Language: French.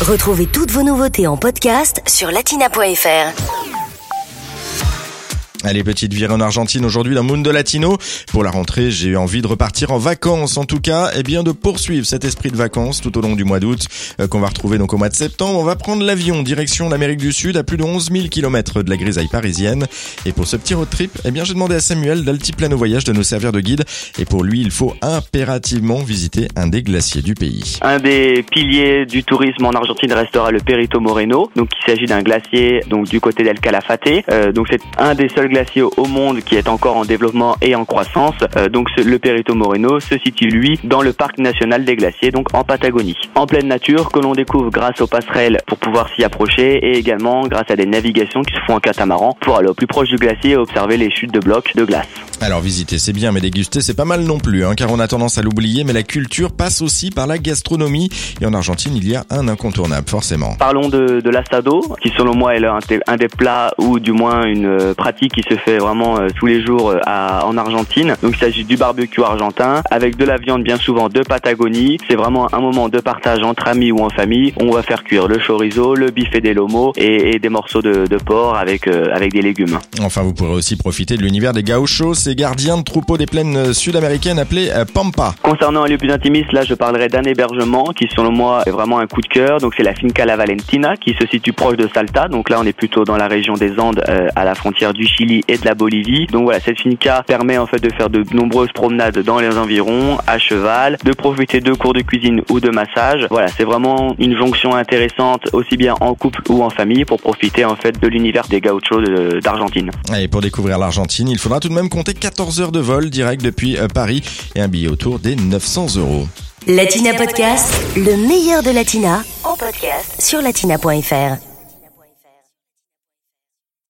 Retrouvez toutes vos nouveautés en podcast sur latina.fr. Allez, petite virée en Argentine aujourd'hui dans Mundo Latino. Pour la rentrée, j'ai eu envie de repartir en vacances. En tout cas, et bien de poursuivre cet esprit de vacances tout au long du mois d'août euh, qu'on va retrouver donc au mois de septembre. On va prendre l'avion direction l'Amérique du Sud à plus de 11 000 km de la grisaille parisienne. Et pour ce petit road trip, eh bien j'ai demandé à Samuel d'Altiplano Voyage de nous servir de guide. Et pour lui, il faut impérativement visiter un des glaciers du pays. Un des piliers du tourisme en Argentine restera le Perito Moreno. Donc il s'agit d'un glacier donc du côté d'El Calafate. Euh, donc c'est un des seuls glacier au monde qui est encore en développement et en croissance. Euh, donc le Perito Moreno se situe lui dans le parc national des glaciers, donc en Patagonie. En pleine nature que l'on découvre grâce aux passerelles pour pouvoir s'y approcher et également grâce à des navigations qui se font en catamaran pour aller au plus proche du glacier et observer les chutes de blocs de glace. Alors visiter c'est bien, mais déguster c'est pas mal non plus, hein, car on a tendance à l'oublier, mais la culture passe aussi par la gastronomie. Et en Argentine, il y a un incontournable, forcément. Parlons de, de l'astado, qui selon moi est un, un des plats ou du moins une euh, pratique qui se fait vraiment euh, tous les jours euh, à, en Argentine. Donc il s'agit du barbecue argentin avec de la viande bien souvent de Patagonie. C'est vraiment un moment de partage entre amis ou en famille. On va faire cuire le chorizo, le bife des lomos et, et des morceaux de, de porc avec euh, avec des légumes. Enfin, vous pourrez aussi profiter de l'univers des gauchos, ces gardiens de troupeaux des plaines sud-américaines appelés Pampa. Concernant un lieu plus intimiste, là je parlerai d'un hébergement qui selon moi est vraiment un coup de cœur. Donc c'est la Finca La Valentina qui se situe proche de Salta. Donc là on est plutôt dans la région des Andes euh, à la frontière du Chili et de la Bolivie. Donc voilà, cette finca permet en fait de faire de nombreuses promenades dans les environs, à cheval, de profiter de cours de cuisine ou de massage. Voilà, c'est vraiment une jonction intéressante aussi bien en couple ou en famille pour profiter en fait de l'univers des gauchos d'Argentine. Et pour découvrir l'Argentine, il faudra tout de même compter 14 heures de vol direct depuis euh, Paris et un billet autour des 900 euros. Latina Podcast, le meilleur de Latina en podcast sur latina.fr.